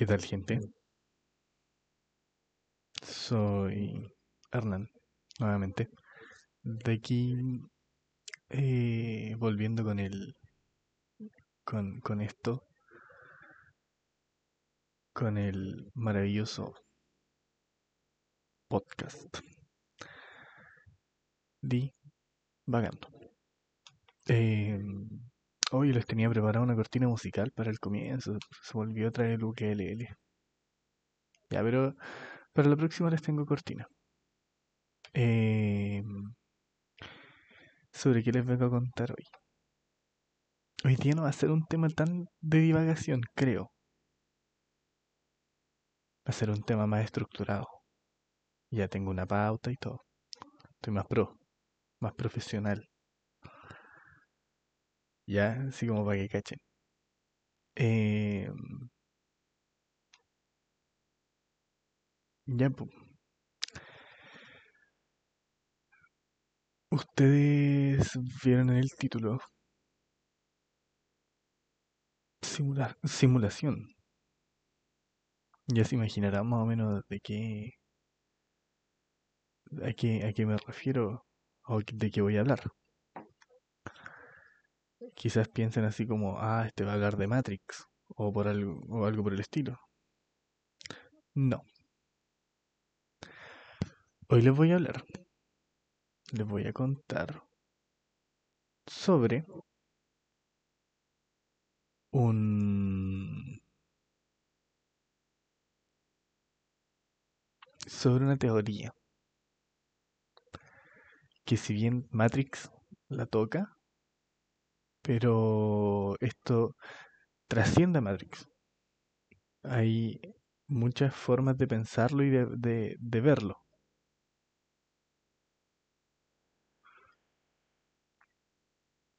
¿Qué tal, gente? Soy Hernán, nuevamente. De aquí, eh, volviendo con el, con, con esto, con el maravilloso podcast. Di vagando. Eh, hoy les tenía preparada una cortina musical para el comienzo. Se volvió a traer el ukelele. Ya, pero para la próxima les tengo cortina. Eh, ¿sobre qué les vengo a contar hoy? Hoy día no va a ser un tema tan de divagación, creo. Va a ser un tema más estructurado. Ya tengo una pauta y todo. Estoy más pro, más profesional. Ya, así como para que cachen. Eh, ya, pues. Ustedes vieron en el título simula- simulación. Ya se imaginarán más o menos de qué, a qué, a qué me refiero o de qué voy a hablar. Quizás piensen así como, ah, este va a hablar de Matrix o por algo, o algo por el estilo. No. Hoy les voy a hablar, les voy a contar sobre un sobre una teoría que si bien Matrix la toca, pero esto trasciende a Matrix. Hay muchas formas de pensarlo y de, de- verlo.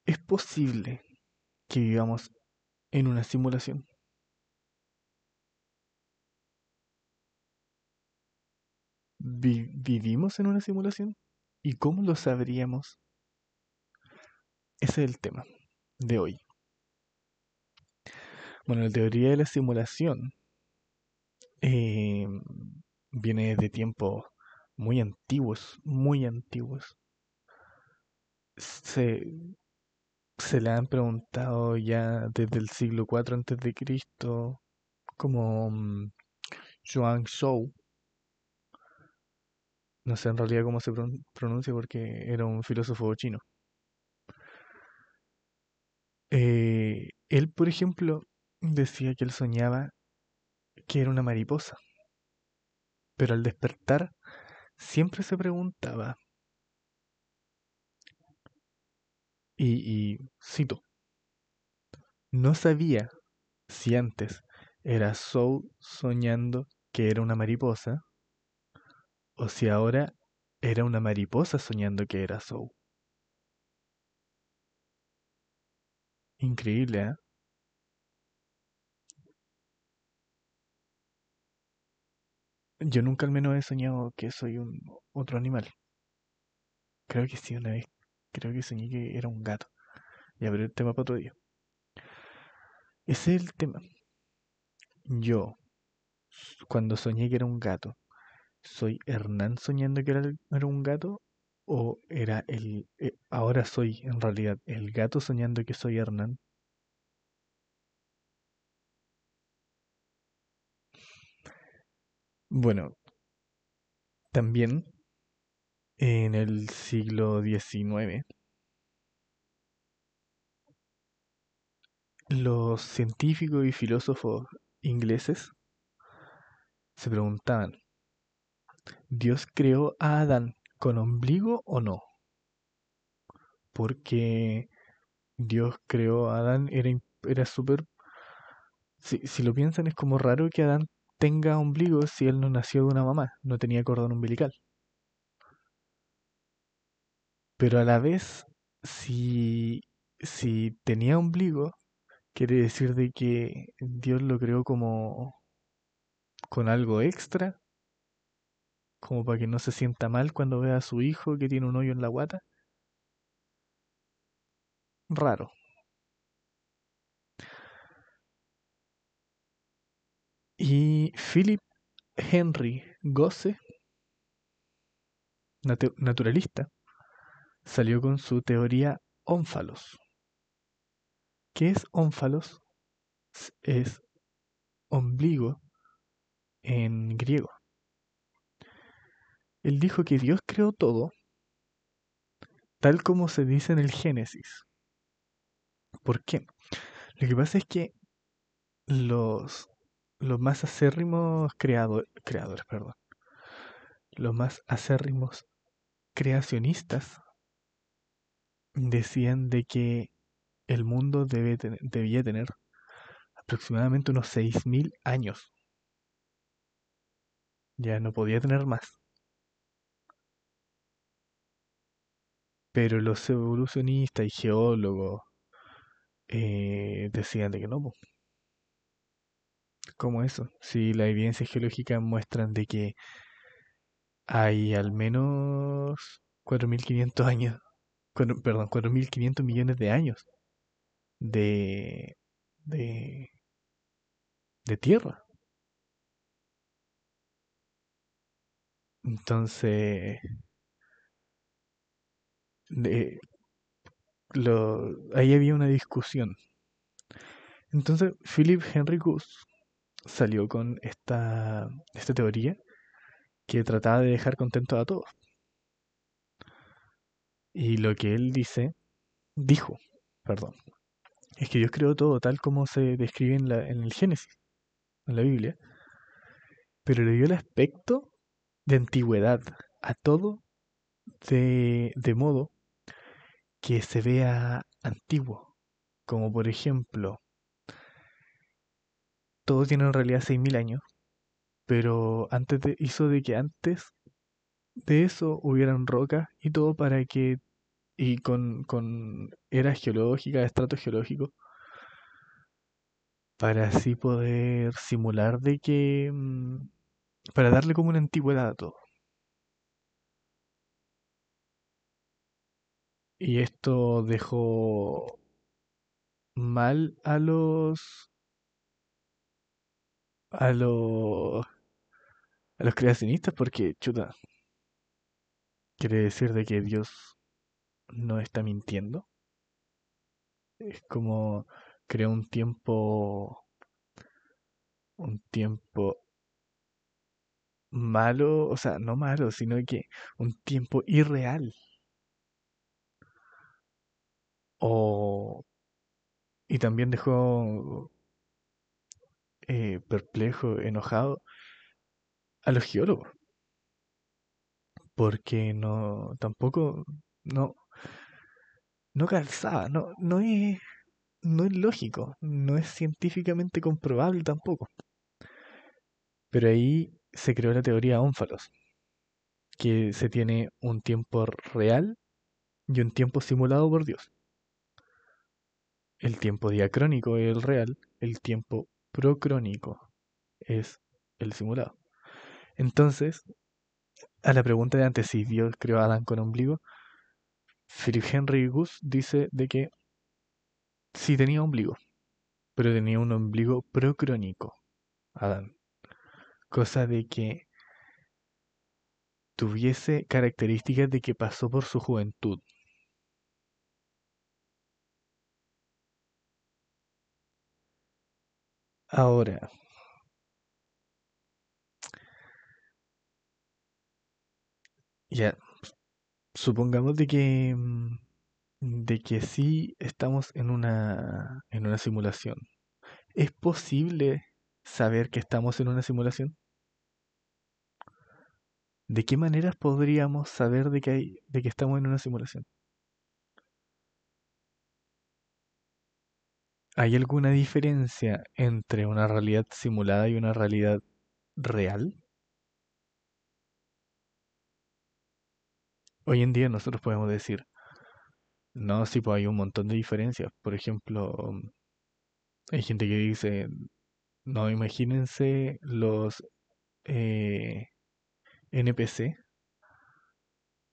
¿Es posible que vivamos en una simulación? Vi- ¿Vivimos en una simulación? ¿Y cómo lo sabríamos? Ese es el tema de hoy. Bueno, la teoría de la simulación eh, viene de tiempos muy antiguos, muy antiguos. Se, se le han preguntado ya desde el siglo IV antes de Cristo, como mm, Zhuang Zhou, no sé en realidad cómo se pron- pronuncia porque era un filósofo chino. Eh, él, por ejemplo, decía que él soñaba que era una mariposa, pero al despertar siempre se preguntaba, y, cito, no sabía si antes era Zhou soñando que era una mariposa o si ahora era una mariposa soñando que era Zhou. Increíble, ¿eh? Yo nunca al menos he soñado que soy un otro animal. Creo que sí, una vez. Creo que soñé que era un gato. Ya, pero el tema para otro día. Ese es el tema. Yo, cuando soñé que era un gato, ¿soy Hernán soñando que era, era un gato? ¿O era el... eh, ahora soy en realidad el gato soñando que soy Hernán? Bueno, también en el siglo XIX, los científicos y filósofos ingleses se preguntaban, ¿Dios creó a Adán con ombligo o no? Porque Dios creó a Adán era, era súper... Si, si lo piensan es como raro que Adán tenga ombligo si él no nació de una mamá, no tenía cordón umbilical. Pero a la vez, si, si tenía ombligo, quiere decir de que Dios lo creó como con algo extra, como para que no se sienta mal cuando vea a su hijo que tiene un hoyo en la guata. Raro. Y Philip Henry Gosse, natu- naturalista, salió con su teoría ónfalos. ¿Qué es ónfalos? Es ombligo en griego. Él dijo que Dios creó todo tal como se dice en el Génesis. ¿Por qué? Lo que pasa es que los, los más acérrimos creado- creadores, perdón, los más acérrimos creacionistas decían de que el mundo debe debía tener aproximadamente unos 6.000 años. Ya no podía tener más. Pero los evolucionistas y geólogos eh, decían de que no, po. ¿Cómo eso? Si las evidencias geológicas muestran de que hay al menos 4.500 años, cuatro- perdón, 4.500 millones de años de, de, de tierra. Entonces, de- lo- ahí había una discusión. Entonces, Philip Henry Goose salió con esta, esta teoría que trataba de dejar contentos a todos. Y lo que él dice, dijo, perdón, es que Dios creó todo tal como se describe en, la, en el Génesis, en la Biblia, pero le dio el aspecto de antigüedad a todo de, de modo que se vea antiguo. Como por ejemplo, todo tiene en realidad 6.000 años, pero antes de, hizo de que antes de eso hubieran rocas y todo para que, y con, con eras geológicas, estratos geológicos, para así poder simular de que, mm, para darle como una antigüedad a todo. Y esto dejó mal a los a los a los creacionistas porque chuta quiere decir de que Dios no está mintiendo. Es como creó un tiempo un tiempo malo o sea no malo sino que un tiempo irreal o y también dejó eh, perplejo enojado a los geólogos porque no tampoco no no calzaba no no es no es lógico, no es científicamente comprobable tampoco. Pero ahí se creó la teoría ónfalos, que se tiene un tiempo real y un tiempo simulado por Dios. El tiempo diacrónico es el real, el tiempo procrónico es el simulado. Entonces, a la pregunta de antes si Dios creó a Adán con ombligo, Philip Henry Goose dice de que sí tenía ombligo, pero tenía un ombligo procrónico, Adán. Cosa de que tuviese características de que pasó por su juventud. Ahora, ya, supongamos de que, mm, de que sí estamos en una, en una simulación. ¿Es posible saber que estamos en una simulación? ¿De qué maneras podríamos saber de que hay, de que estamos en una simulación? ¿Hay alguna diferencia entre una realidad simulada y una realidad real? Hoy en día nosotros podemos decir, no, sí, pues hay un montón de diferencias. Por ejemplo, mm, hay gente que dice, no, imagínense los eh, NPC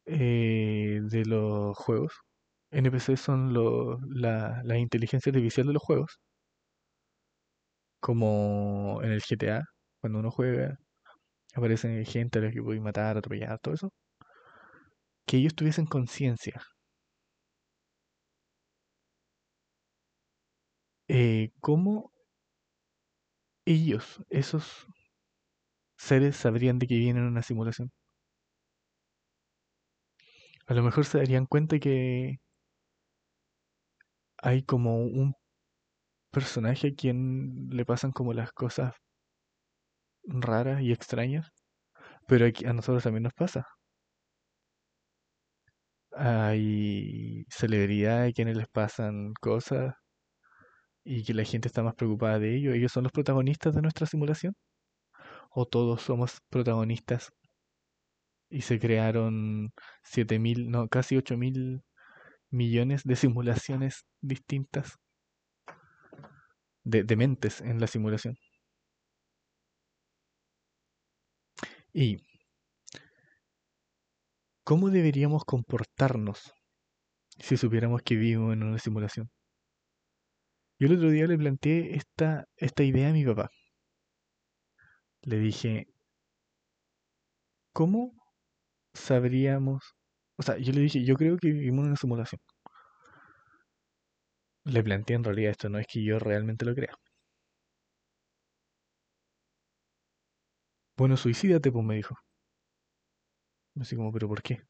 eh, de los juegos. NPC son lo- la, la inteligencia artificial de los juegos, como en el GTA, cuando uno juega, aparecen gente a la que puede matar, atropellar, todo eso. Que ellos tuviesen conciencia. Eh, ¿Cómo ellos, esos seres, sabrían de que vienen en una simulación? A lo mejor se darían cuenta que hay como un personaje a quien le pasan como las cosas raras y extrañas, pero aquí- a nosotros también nos pasa. Hay celebridades a quienes les pasan cosas y que la gente está más preocupada de ello. ¿Ellos son los protagonistas de nuestra simulación? ¿O todos somos protagonistas y se crearon 7.000, no, casi 8.000 millones de simulaciones distintas de, mentes en la simulación? ¿Y cómo deberíamos comportarnos si supiéramos que vivimos en una simulación? Yo el otro día le planteé esta, esta idea a mi papá. Le dije, ¿cómo sabríamos? O sea, yo le dije, yo creo que vivimos en una simulación. Le planteé en realidad esto, no es que yo realmente lo crea. Bueno, suicídate, pues me dijo. Así como, ¿pero por qué?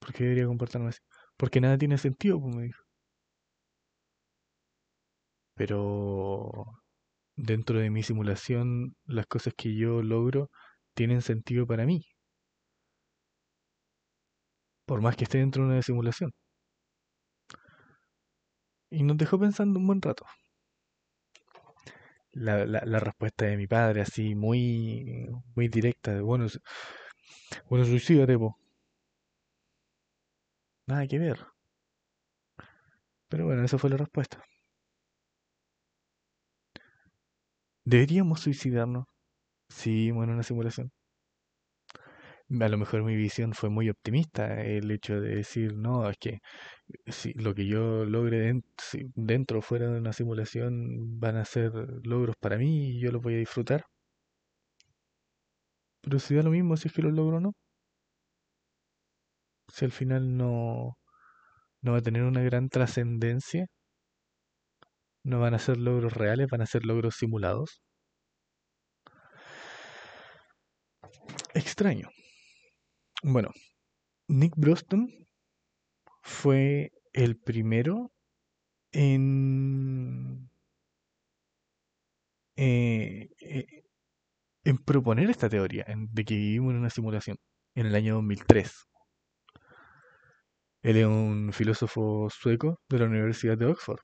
¿Por qué debería comportarme así? Porque nada tiene sentido, pues me dijo. Pero dentro de mi simulación, las cosas que yo logro tienen sentido para mí. Por más que esté dentro de una simulación. Y nos dejó pensando un buen rato. La, la, la respuesta de mi padre, así muy, muy directa, de bueno, bueno, suicídate, po. Nada que ver. Pero bueno, esa fue la respuesta. ¿Deberíamos suicidarnos si vivimos en una simulación? A lo mejor mi visión fue muy optimista, el hecho de decir, no, es que si lo que yo logre den- si dentro fuera de una simulación van a ser logros para mí y yo los voy a disfrutar. Pero si da lo mismo si es que los logro o no. Si al final no, no va a tener una gran trascendencia, no van a ser logros reales, van a ser logros simulados. Extraño. Bueno, Nick Broston fue el primero en, eh, eh, proponer esta teoría de que vivimos en una simulación en el año 2003. Él es un filósofo sueco de la Universidad de Oxford.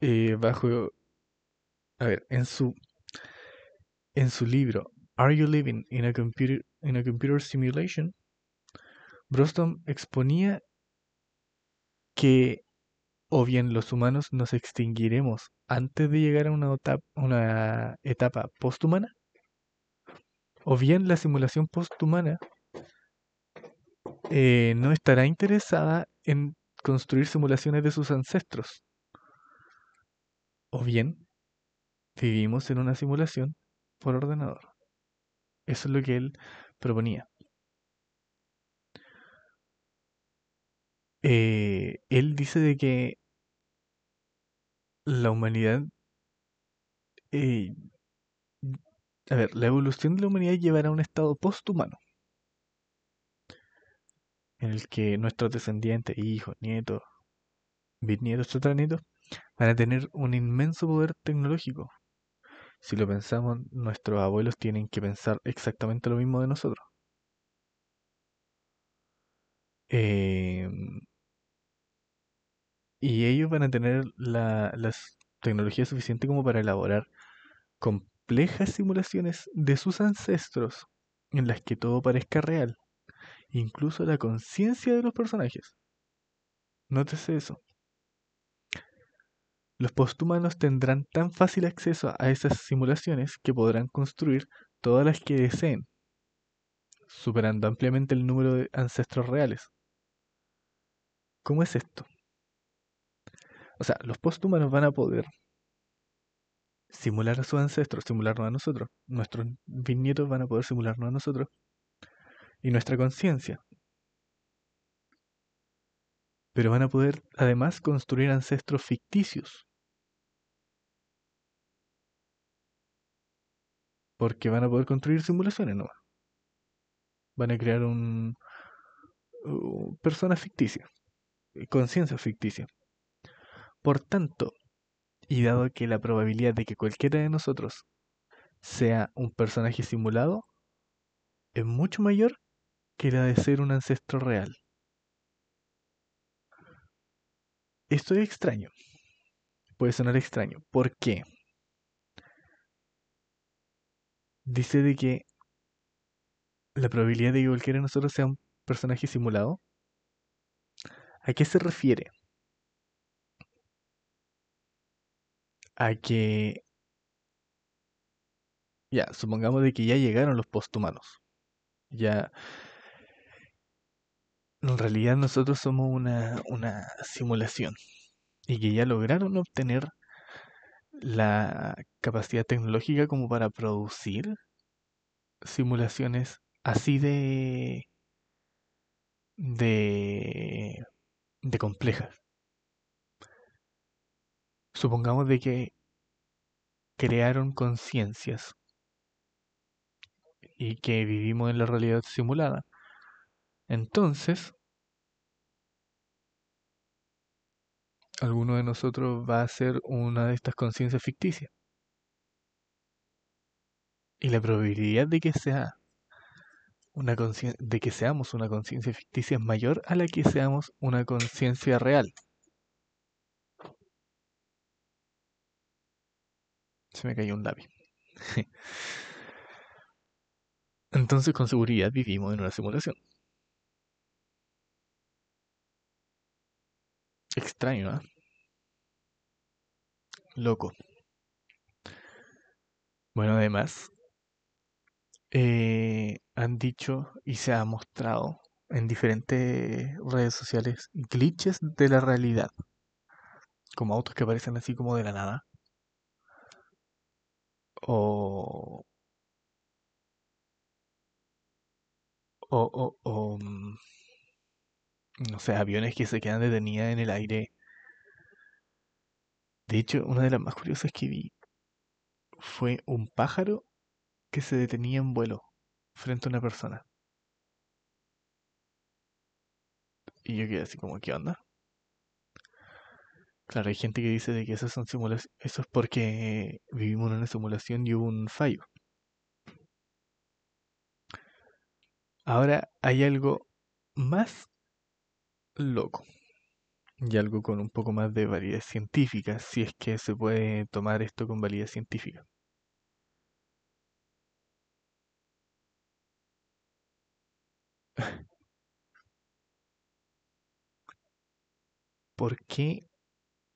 Eh, bajo, a ver, en su, en su libro Are You Living in a Computer, in a Computer Simulation? Broston exponía que o bien los humanos nos extinguiremos antes de llegar a una, etapa, una etapa posthumana, o bien la simulación posthumana eh, no estará interesada en construir simulaciones de sus ancestros, o bien vivimos en una simulación por ordenador. Eso es lo que él proponía. Eh, él dice de que la humanidad, eh, a ver, la evolución de la humanidad llevará a un estado posthumano, en el que nuestros descendientes, hijos, nietos, bisnietos, tataranietos, van a tener un inmenso poder tecnológico. Si lo pensamos, nuestros abuelos tienen que pensar exactamente lo mismo de nosotros. Em, y ellos van a tener la, las tecnologías suficientes como para elaborar complejas simulaciones de sus ancestros en las que todo parezca real, incluso la conciencia de los personajes. Nótese eso. Los posthumanos tendrán tan fácil acceso a esas simulaciones que podrán construir todas las que deseen, superando ampliamente el número de ancestros reales. ¿Cómo es esto? O sea, los posthumanos van a poder simular a sus ancestros, simularnos a nosotros. Nuestros bisnietos van a poder simularnos a nosotros. Y nuestra conciencia. Pero van a poder además construir ancestros ficticios. Porque van a poder construir simulaciones ¿no? Van a crear un, uh, persona ficticia, conciencia ficticia. Por tanto, y dado que la probabilidad de que cualquiera de nosotros sea un personaje simulado es mucho mayor que la de ser un ancestro real. Esto es extraño. Puede sonar extraño. ¿Por qué? Dice de que la probabilidad de que cualquiera de nosotros sea un personaje simulado. ¿A qué se refiere? A que... Ya, supongamos de que ya llegaron los posthumanos. Ya... En realidad nosotros somos una, una simulación. Y que ya lograron obtener la capacidad tecnológica como para producir simulaciones así de de de complejas. Supongamos de que crearon conciencias y que vivimos en la realidad simulada. Entonces, alguno de nosotros va a ser una de estas conciencias ficticias. Y la probabilidad de que sea una de que seamos una conciencia ficticia es mayor a la que seamos una conciencia real. Se me cayó un labio. Entonces con seguridad vivimos en una simulación. Extraño, ¿eh? Loco. Bueno, además, eh, han dicho y se ha mostrado en diferentes redes sociales glitches de la realidad, como autos que aparecen así como de la nada, o o, o, mm, no sé, aviones que se quedan detenidas en el aire. De hecho, una de las más curiosas que vi fue un pájaro que se detenía en vuelo frente a una persona. Y yo quedé así como, ¿qué onda? Claro, hay gente que dice de que esas son simulaciones, eso es porque vivimos en una simulación y hubo un fallo. Ahora hay algo más loco y algo con un poco más de validez científica, si es que se puede tomar esto con validez científica. ¿Por qué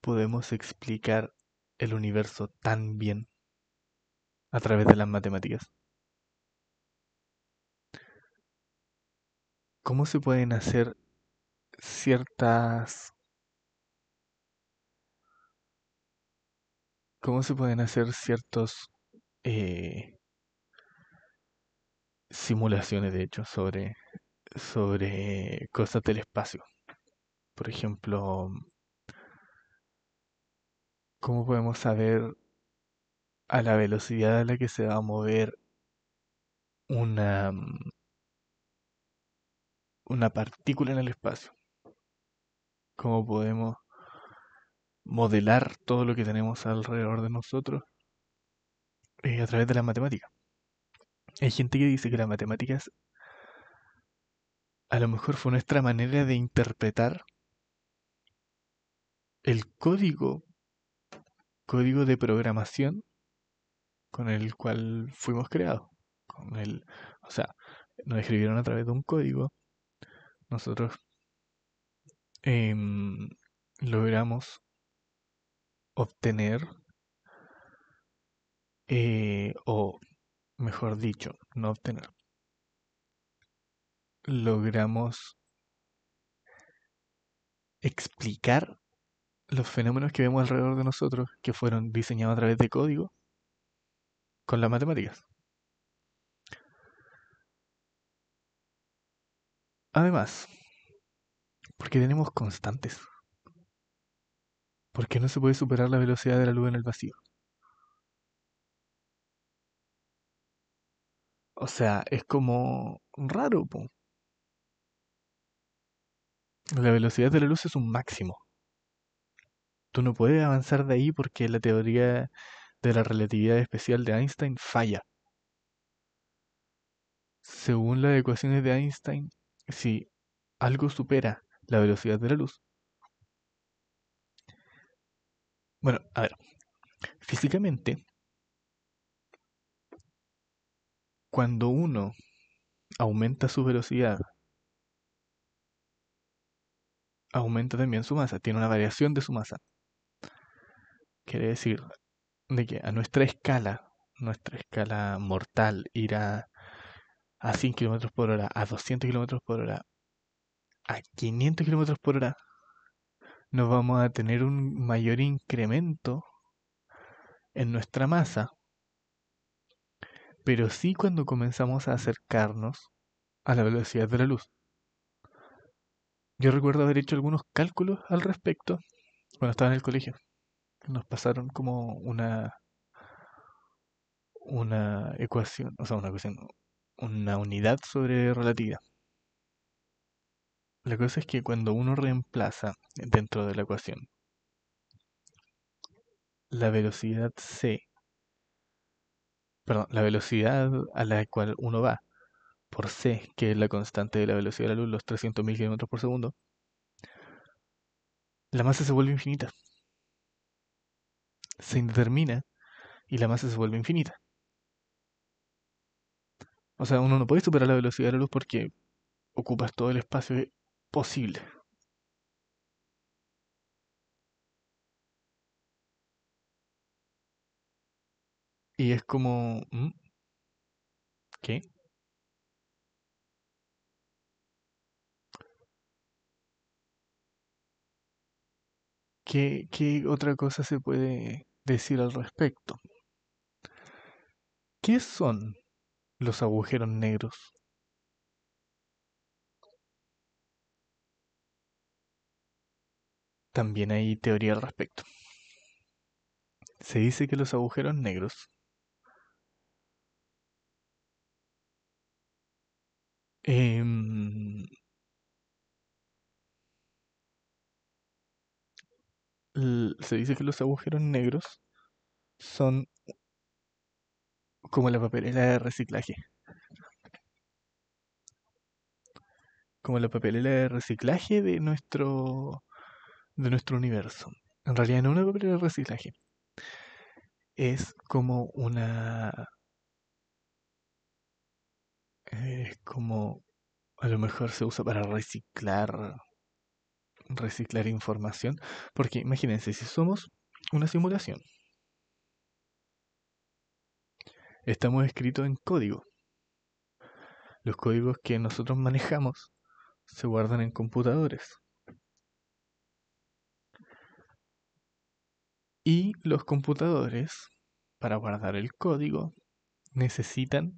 podemos explicar el universo tan bien a través de las matemáticas? ¿Cómo se pueden hacer ciertas... ¿Cómo se pueden hacer ciertos... Eh, simulaciones, de hecho, sobre, sobre cosas del espacio? Por ejemplo, ¿cómo podemos saber a la velocidad a la que se va a mover una, una partícula en el espacio? ¿Cómo podemos modelar todo lo que tenemos alrededor de nosotros eh, a través de la matemática? Hay gente que dice que las matemáticas a lo mejor fue nuestra manera de interpretar el código, código de programación con el cual fuimos creados. Con el, o sea, nos escribieron a través de un código. Nosotros em, logramos obtener, eh, o mejor dicho, no obtener, logramos explicar los fenómenos que vemos alrededor de nosotros, que fueron diseñados a través de código, con las matemáticas. Además, porque tenemos constantes. ¿Por qué no se puede superar la velocidad de la luz en el vacío? O sea, es como raro, po. La velocidad de la luz es un máximo. Tú no puedes avanzar de ahí porque la teoría de la relatividad especial de Einstein falla. Según las ecuaciones de Einstein, si algo supera la velocidad de la luz, bueno, a ver, físicamente, cuando uno aumenta su velocidad, aumenta también su masa, tiene una variación de su masa. Quiere decir de que a nuestra escala, nuestra escala mortal, irá a 100 km por hora, a 200 km por hora, a 500 km por hora, no vamos a tener un mayor incremento en nuestra masa. Pero sí cuando comenzamos a acercarnos a la velocidad de la luz. Yo recuerdo haber hecho algunos cálculos al respecto cuando estaba en el colegio. Nos pasaron como una una ecuación, o sea, una ecuación, una unidad sobre relatividad. La cosa es que cuando uno reemplaza dentro de la ecuación la velocidad c, perdón, la velocidad a la cual uno va por c, que es la constante de la velocidad de la luz, los 300.000 km por segundo, la masa se vuelve infinita. Se indetermina y la masa se vuelve infinita. O sea, uno no puede superar la velocidad de la luz porque ocupas todo el espacio posible. Y es como... ¿mm? ¿Qué? ¿Qué, qué otra cosa se puede decir al respecto? ¿Qué son los agujeros negros? También hay teoría al respecto. Se dice que los agujeros negros em, se dice que los agujeros negros son como la papelera de reciclaje. Como la papelera de reciclaje de nuestro de nuestro universo. En realidad no una papelera de reciclaje. Es como una... Es como... A lo mejor se usa para reciclar... Reciclar información. Porque imagínense, si somos una simulación. Estamos escritos en código. Los códigos que nosotros manejamos se guardan en computadores. Y los computadores, para guardar el código, necesitan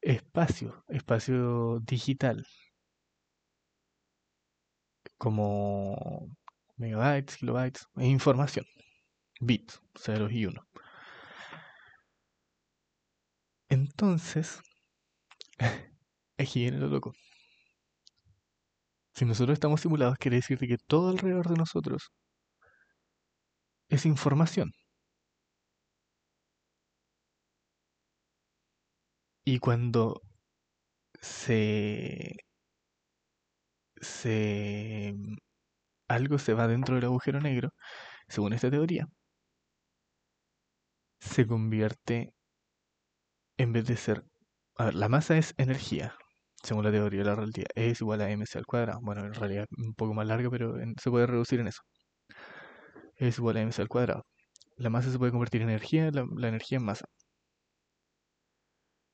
espacio, espacio digital, como megabytes, kilobytes, e información, bits, ceros y uno. Entonces, aquí viene lo loco. Si nosotros estamos simulados, quiere decir que todo alrededor de nosotros es información. Y cuando se, se algo se va dentro del agujero negro, según esta teoría, se convierte en vez de ser, a ver, la masa es energía, según la teoría de la relatividad, es igual a mc al cuadrado. Bueno, en realidad un poco más larga, pero se puede reducir en eso es igual a mc al cuadrado. La masa se puede convertir en energía, la, energía en masa.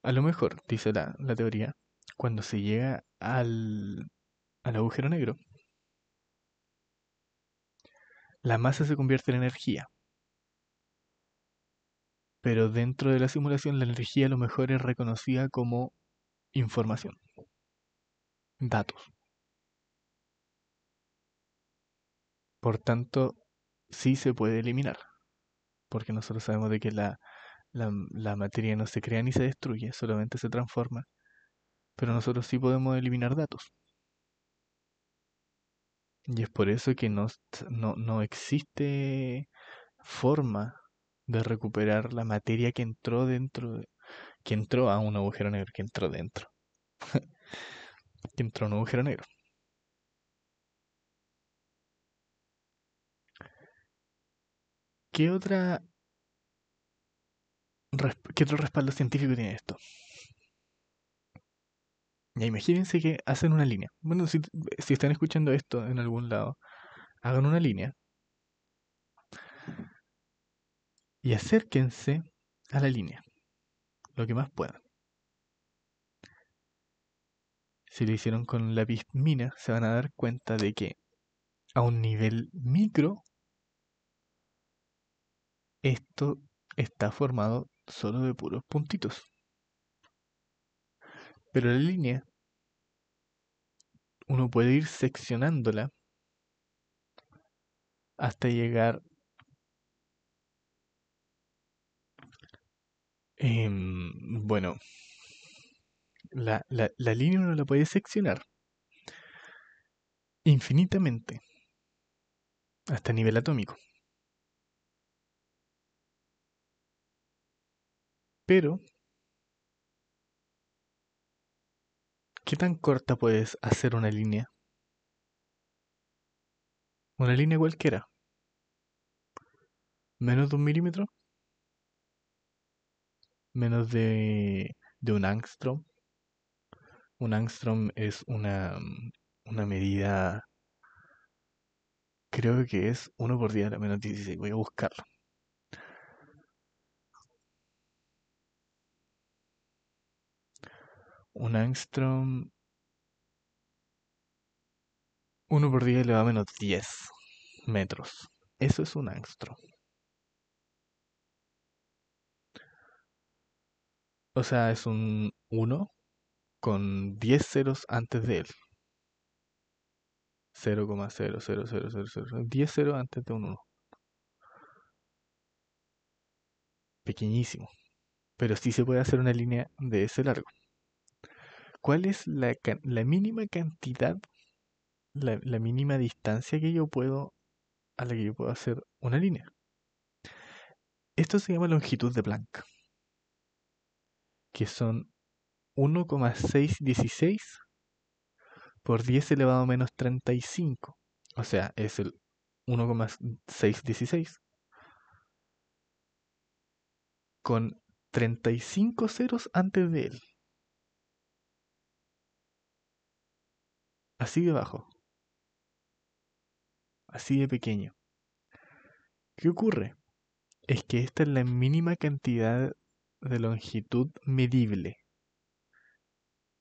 A lo mejor, dice la, la teoría, cuando se llega al, al agujero negro, la masa se convierte en energía. pero dentro de la simulación la energía a lo mejor es reconocida como información, datos. Por tanto, sí se puede eliminar, porque nosotros sabemos de que la, la, la materia no se crea ni se destruye, solamente se transforma, pero nosotros sí podemos eliminar datos. Y es por eso que no, no, no existe forma de recuperar la materia que entró dentro, de- que entró a un agujero negro, que entró dentro, que entró a un agujero negro. ¿Qué otra, qué otro respaldo científico tiene esto? Ya imagínense que hacen una línea. Bueno, si, están escuchando esto en algún lado, hagan una línea y acérquense a la línea, lo que más puedan. Si lo hicieron con lápiz mina, se van a dar cuenta de que a un nivel micro, esto está formado solo de puros puntitos. Pero la línea, uno puede ir seccionándola hasta llegar, em, bueno, la, la, la línea uno la puede seccionar infinitamente hasta nivel atómico. Pero, ¿qué tan corta puedes hacer una línea? Una línea cualquiera. Menos de un milímetro. Menos de, de un angstrom. Un angstrom es una, una medida, creo que es 1 por 10 a la menos 16. Voy a buscarlo. Un angstrom 1 por 10 elevado a menos 10 metros. Eso es un angstrom. O sea, es un 1 con 10 ceros antes de él. 0,00000. 10 ceros antes de un 1. Pequeñísimo. Pero sí se puede hacer una línea de ese largo. ¿Cuál es la, mínima cantidad, la, la mínima distancia que yo puedo, a la que yo puedo hacer una línea? Esto se llama longitud de Planck, que son 1,616 por 10 elevado a menos 35. O sea, es el 1,616 con 35 ceros antes de él. Así de bajo. Así de pequeño. ¿Qué ocurre? Es que esta es la mínima cantidad de longitud medible.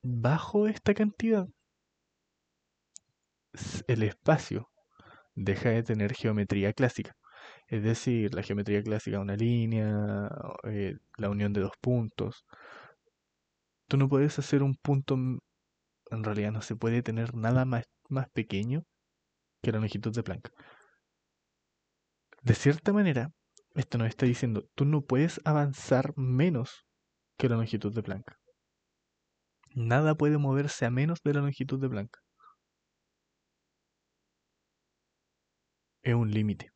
Bajo esta cantidad, el espacio deja de tener geometría clásica. Es decir, la geometría clásica, una línea, eh, la unión de dos puntos. Tú no puedes hacer un punto, en realidad no se puede tener nada más, más pequeño que la longitud de Planck. De cierta manera, esto nos está diciendo, tú no puedes avanzar menos que la longitud de Planck. Nada puede moverse a menos de la longitud de Planck. Es un límite.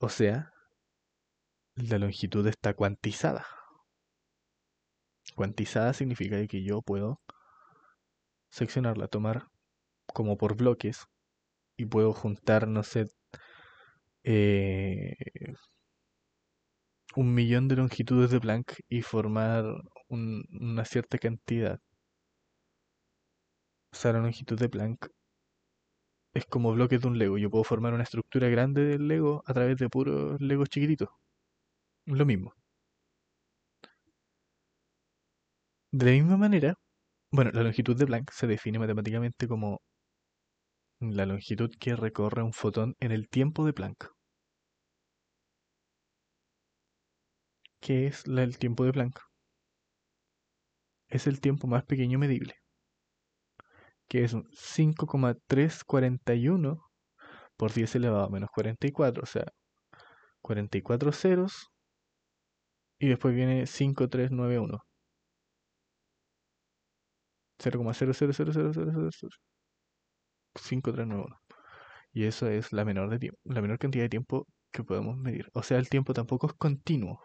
O sea, la longitud está cuantizada. Cuantizada significa que yo puedo seccionarla, tomar como por bloques y puedo juntar, no sé, eh, un millón de longitudes de Planck y formar un- una cierta cantidad. O la longitud de Planck es como bloques de un Lego. Yo puedo formar una estructura grande del Lego a través de puros Legos chiquititos. Lo mismo. De la misma manera, bueno, la longitud de Planck se define matemáticamente como la longitud que recorre un fotón en el tiempo de Planck. que es el tiempo de Planck. Es el tiempo más pequeño medible, que es un 5,341 por 10 elevado a menos 44, o sea, 44 ceros y después viene 5391. 0,00000005391. Y eso es la menor de tiempo, la menor cantidad de tiempo que podemos medir. O sea, el tiempo tampoco es continuo.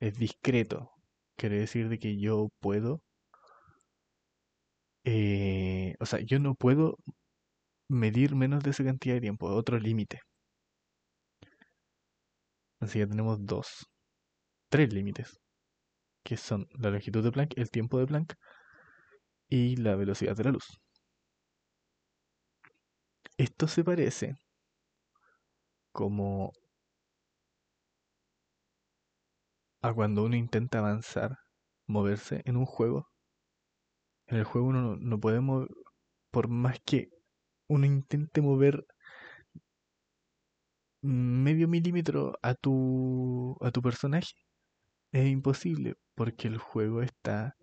Es discreto. Quiere decir de que yo puedo. eh, o sea, yo no puedo medir menos de esa cantidad de tiempo, otro límite. Así que tenemos dos, tres límites, que son la longitud de Planck, el tiempo de Planck y la velocidad de la luz. Esto se parece como a cuando uno intenta avanzar, moverse en un juego. En el juego uno no, puede mover, por más que uno intente mover medio milímetro a tu, a tu personaje, es imposible porque el juego está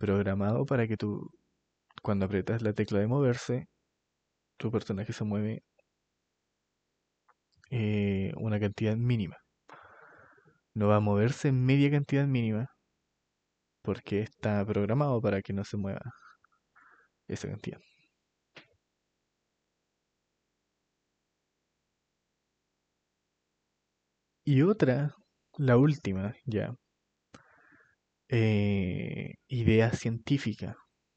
programado para que tú, cuando aprietas la tecla de moverse, tu personaje se mueve eh, una cantidad mínima. No va a moverse media cantidad mínima porque está programado para que no se mueva esa cantidad. Y otra, la última ya, eh, idea científica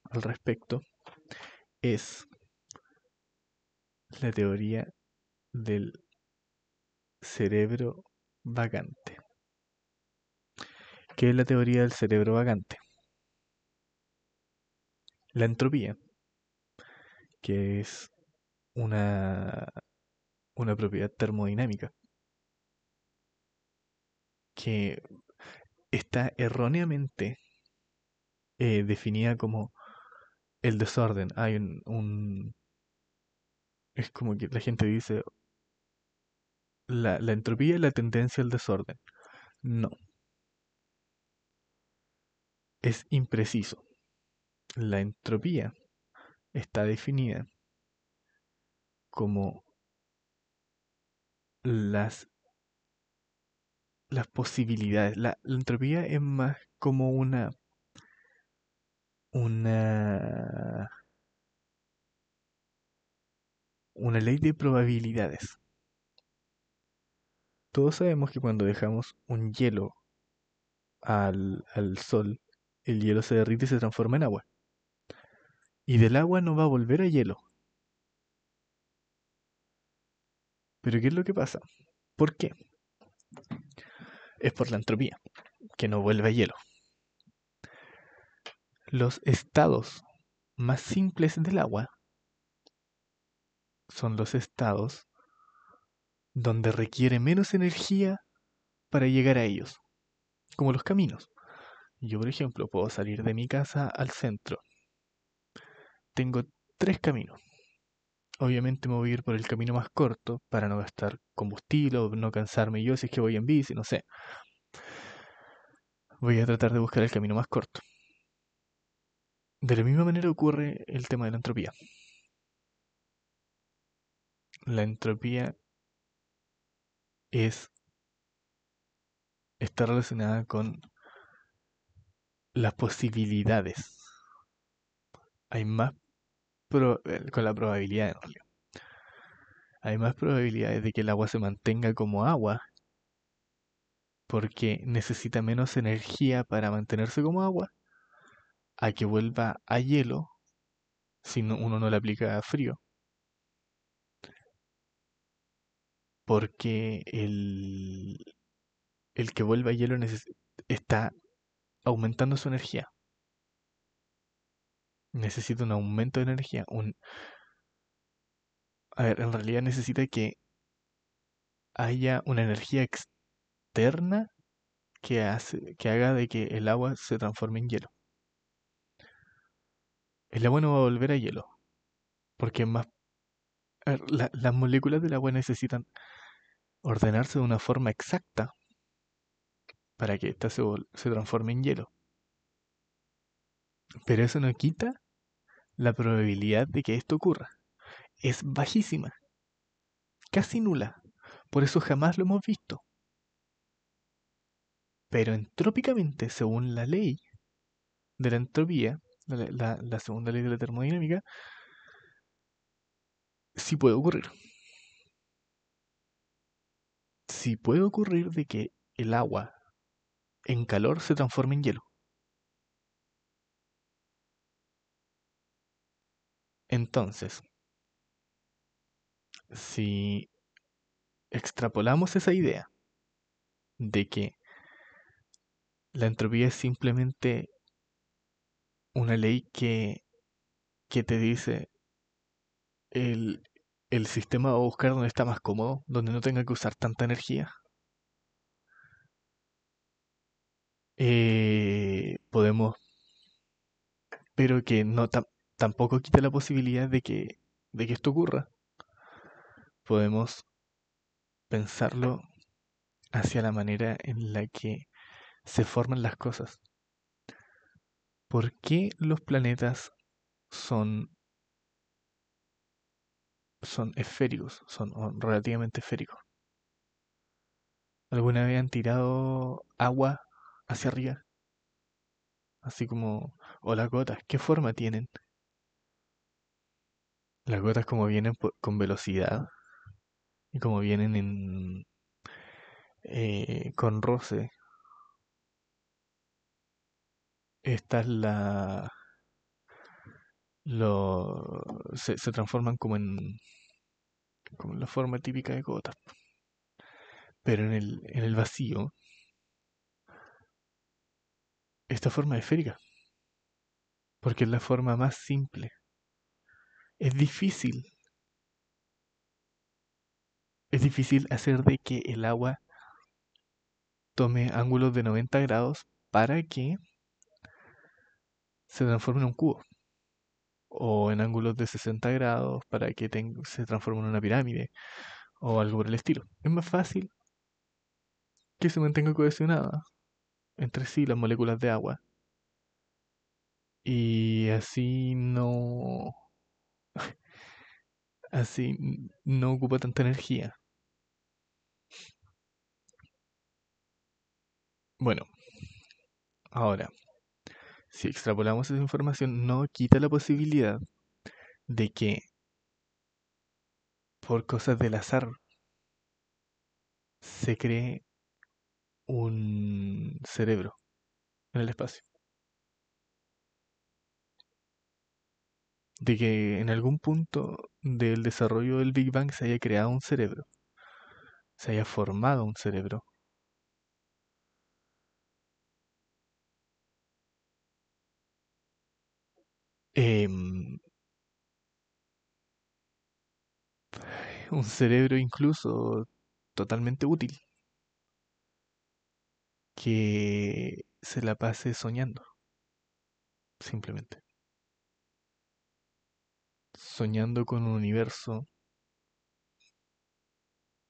al respecto es la teoría del cerebro vagante. ¿Qué es la teoría del cerebro vagante? La entropía, que es una, una propiedad termodinámica que está erróneamente eh, definida como el desorden. Hay un, un- Es como que la gente dice, la, la entropía es la tendencia al desorden. No, es impreciso. La entropía está definida como las, las posibilidades. La, entropía es más como una, una, una ley de probabilidades. Todos sabemos que cuando dejamos un hielo al, al sol, el hielo se derrite y se transforma en agua. Y del agua no va a volver a hielo. Pero ¿qué es lo que pasa? ¿Por qué? Es por la entropía, que no vuelve a hielo. Los estados más simples del agua son los estados donde requiere menos energía para llegar a ellos, como los caminos. Yo, por ejemplo, puedo salir de mi casa al centro. Tengo tres caminos. Obviamente me voy a ir por el camino más corto para no gastar combustible o no cansarme yo si es que voy en bici, no sé. Voy a tratar de buscar el camino más corto. De la misma manera ocurre el tema de la entropía. La entropía es está relacionada con las posibilidades. Hay más eh, con la probabilidad. Hay más probabilidades de que el agua se mantenga como agua porque necesita menos energía para mantenerse como agua a que vuelva a hielo si no- uno no le aplica frío. Porque el, el que vuelva a hielo está aumentando su energía. Necesita un aumento de energía. Un, a ver, en realidad necesita que haya una energía externa que hace, que haga de que el agua se transforme en hielo. El agua no va a volver a hielo, porque más, la- las moléculas del agua necesitan ordenarse de una forma exacta para que ésta se, se transforme en hielo. Pero eso no quita la probabilidad de que esto ocurra. Es bajísima, casi nula. Por eso jamás lo hemos visto. Pero entrópicamente, según la ley de la entropía, la, la- segunda ley de la termodinámica, sí puede ocurrir. Sí puede ocurrir de que el agua en calor se transforme en hielo. Entonces, si extrapolamos esa idea de que la entropía es simplemente una ley que, que te dice el, el sistema va a buscar donde está más cómodo, donde no tenga que usar tanta energía. Eh, podemos, pero que no tampoco quita la posibilidad de que, de que esto ocurra. Podemos pensarlo hacia la manera en la que se forman las cosas. ¿Por qué los planetas son, son esféricos, son relativamente esféricos? ¿Alguna vez han tirado agua hacia arriba? Así como, o las gotas, ¿qué forma tienen? Las gotas como vienen con velocidad y como vienen en, eh, con roce. Esta es la... Lo, se, se transforman como en, como en la forma típica de gotas. Pero en el, en el vacío, esta forma es esférica. Porque es la forma más simple. Es difícil. Es difícil hacer de que el agua tome ángulos de 90 grados para que se transforme en un cubo. O en ángulos de 60 grados para que se transforme en una pirámide. O algo por el estilo. Es más fácil que se mantenga cohesionada entre sí las moléculas de agua. Y así no... Así no ocupa tanta energía. Bueno, ahora, si extrapolamos esa información, no quita la posibilidad de que por cosas del azar se cree un cerebro en el espacio. De que en algún punto del desarrollo del Big Bang se haya creado un cerebro, se haya formado un cerebro. Em, un cerebro incluso totalmente útil, que se la pase soñando, simplemente. Soñando con un universo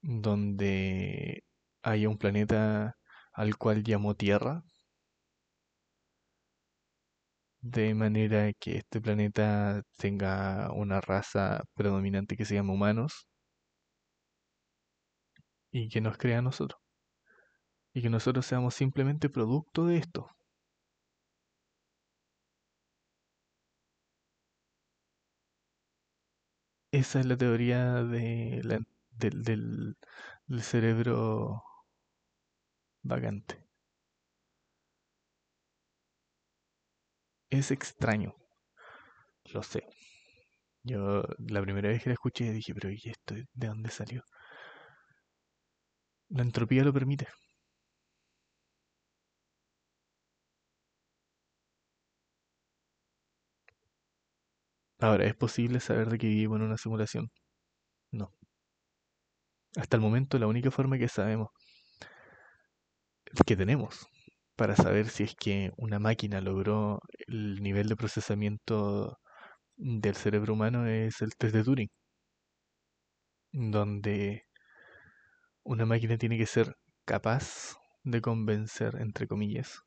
donde haya un planeta al cual llamó Tierra, de manera que este planeta tenga una raza predominante que se llama humanos y que nos crea a nosotros. Y que nosotros seamos simplemente producto de esto. Esa es la teoría de la- del, del- del cerebro vagante. Es extraño, lo sé. Yo la primera vez que la escuché dije, pero ¿y esto de dónde salió? La entropía lo permite. Ahora, ¿es posible saber de que vivimos en una simulación? No. Hasta el momento la única forma que sabemos, que tenemos, para saber si es que una máquina logró el nivel de procesamiento del cerebro humano es el test de Turing, donde una máquina tiene que ser capaz de convencer, entre comillas,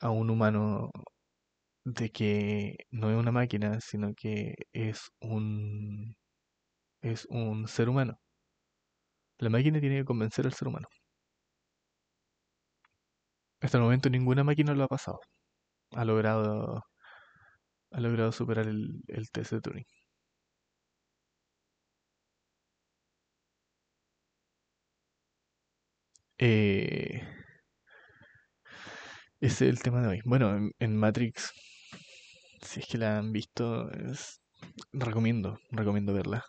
a un humano de que no es una máquina, sino que es un es un ser humano. La máquina tiene que convencer al ser humano. Hasta el momento ninguna máquina lo ha pasado. Ha logrado ha logrado superar el, el test de Turing. Eh, ese es el tema de hoy. Bueno, en, en Matrix, si es que la han visto, es- recomiendo, recomiendo verla.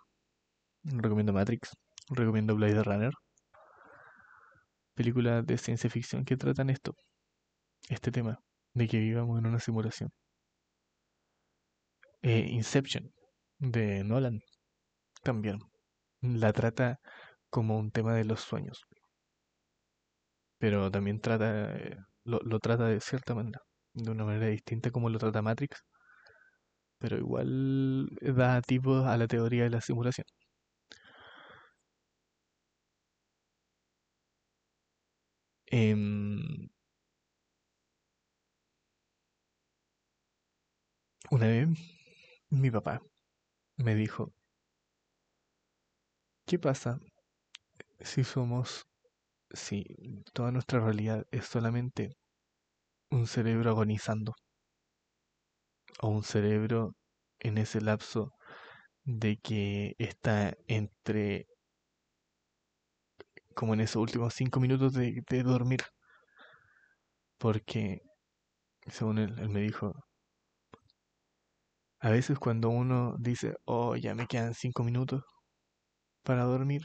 Recomiendo Matrix, recomiendo Blade Runner, películas de ciencia ficción que tratan esto, este tema, de que vivamos en una simulación. Eh, Inception, de Nolan, también, la trata como un tema de los sueños, pero también trata, eh, lo, lo trata de cierta manera, de una manera distinta como lo trata Matrix, pero igual da tipo a la teoría de la simulación. Em, una vez mi papá me dijo, ¿qué pasa si somos, si toda nuestra realidad es solamente un cerebro agonizando o un cerebro en ese lapso de que está entre, como en esos últimos cinco minutos de, de dormir? Porque, según él, él me dijo, a veces cuando uno dice, oh, ya me quedan cinco minutos para dormir,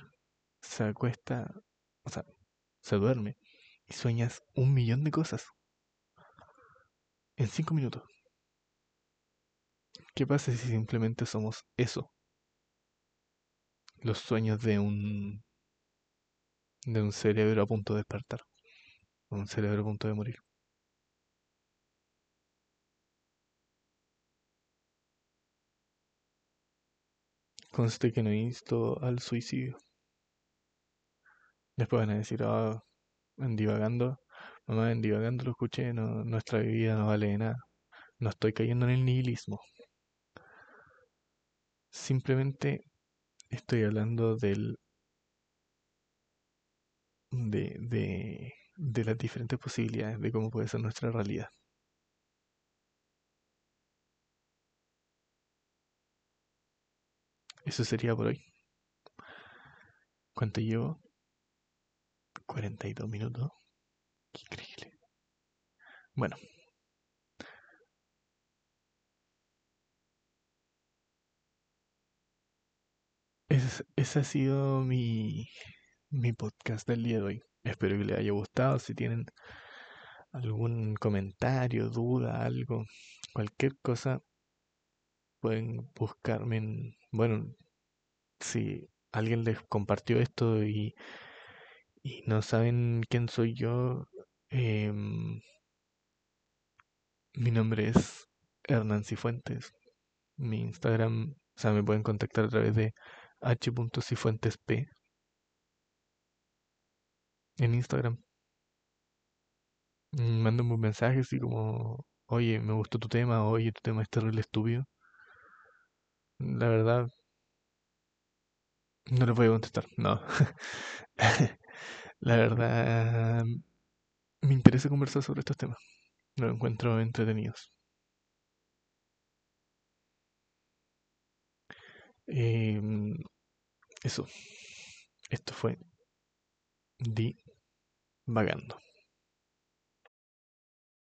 se acuesta, o sea, se duerme y sueñas un millón de cosas en cinco minutos. ¿Qué pasa si simplemente somos eso? Los sueños de un de un cerebro a punto de despertar, un cerebro a punto de morir. Conste que no insto al suicidio. Después van a decir, ah, en divagando, mamá, en divagando lo escuché, no, nuestra vida no vale de nada. No estoy cayendo en el nihilismo. Simplemente estoy hablando del de, de, de las diferentes posibilidades de cómo puede ser nuestra realidad. Eso sería por hoy. ¿Cuánto llevo? 42 minutos. Qué increíble. Bueno, ese, ese ha sido mi, mi podcast del día de hoy. Espero que les haya gustado. Si tienen algún comentario, duda, algo, cualquier cosa, pueden buscarme en... Bueno, si alguien les compartió esto y, y no saben quién soy yo, em, mi nombre es Hernán Cifuentes. Mi Instagram, o sea, me pueden contactar a través de h.cifuentesp en Instagram. Mm, Mándame un mensaje así como, oye, me gustó tu tema, oye, tu tema es terrible estúpido. La verdad, no les voy a contestar, no. La verdad, me interesa conversar sobre estos temas. Los encuentro entretenidos. Em, eso. Esto fue Di Vagando.